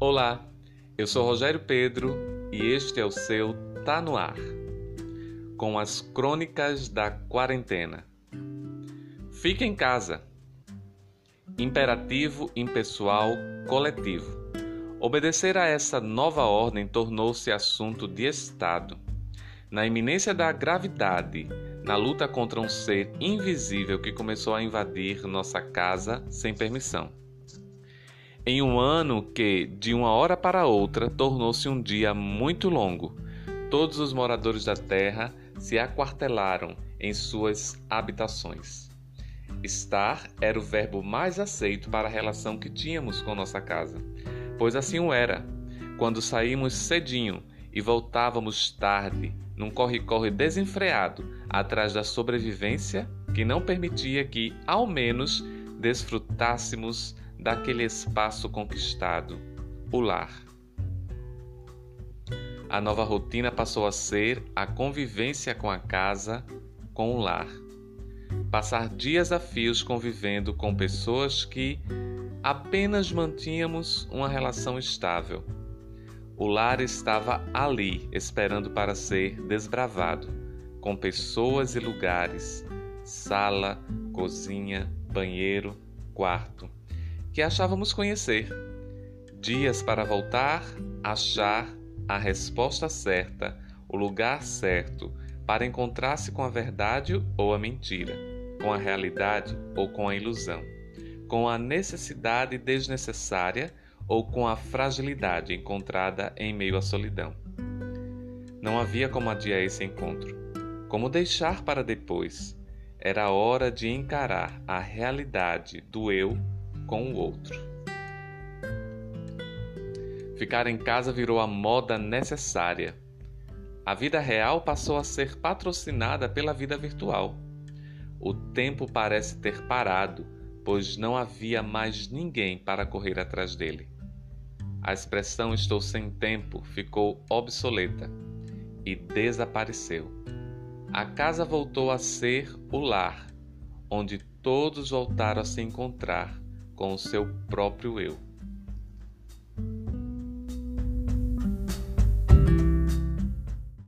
Olá, eu sou Rogério Pedro e este é o seu Tá no Ar, com as crônicas da quarentena. Fique em casa. Imperativo impessoal coletivo. Obedecer a essa nova ordem tornou-se assunto de Estado. Na iminência da gravidade, na luta contra um ser invisível que começou a invadir nossa casa sem permissão. Em um ano que, de uma hora para outra, tornou-se um dia muito longo, todos os moradores da terra se aquartelaram em suas habitações. Estar era o verbo mais aceito para a relação que tínhamos com nossa casa, pois assim o era. Quando saímos cedinho e voltávamos tarde, num corre-corre desenfreado atrás da sobrevivência que não permitia que, ao menos, desfrutássemos daquele espaço conquistado, o lar. A nova rotina passou a ser a convivência com a casa, com o lar. Passar dias a fios convivendo com pessoas que apenas mantínhamos uma relação estável o lar estava ali, esperando para ser desbravado, com pessoas e lugares, sala, cozinha, banheiro, quarto, que achávamos conhecer. Dias para voltar, achar a resposta certa, o lugar certo, para encontrar-se com a verdade ou a mentira, com a realidade ou com a ilusão, com a necessidade desnecessária ou com a fragilidade encontrada em meio à solidão. Não havia como adiar esse encontro, como deixar para depois. Era hora de encarar a realidade do eu com o outro. Ficar em casa virou a moda necessária. A vida real passou a ser patrocinada pela vida virtual. O tempo parece ter parado, pois não havia mais ninguém para correr atrás dele. A expressão estou sem tempo ficou obsoleta e desapareceu. A casa voltou a ser o lar, onde todos voltaram a se encontrar com o seu próprio eu.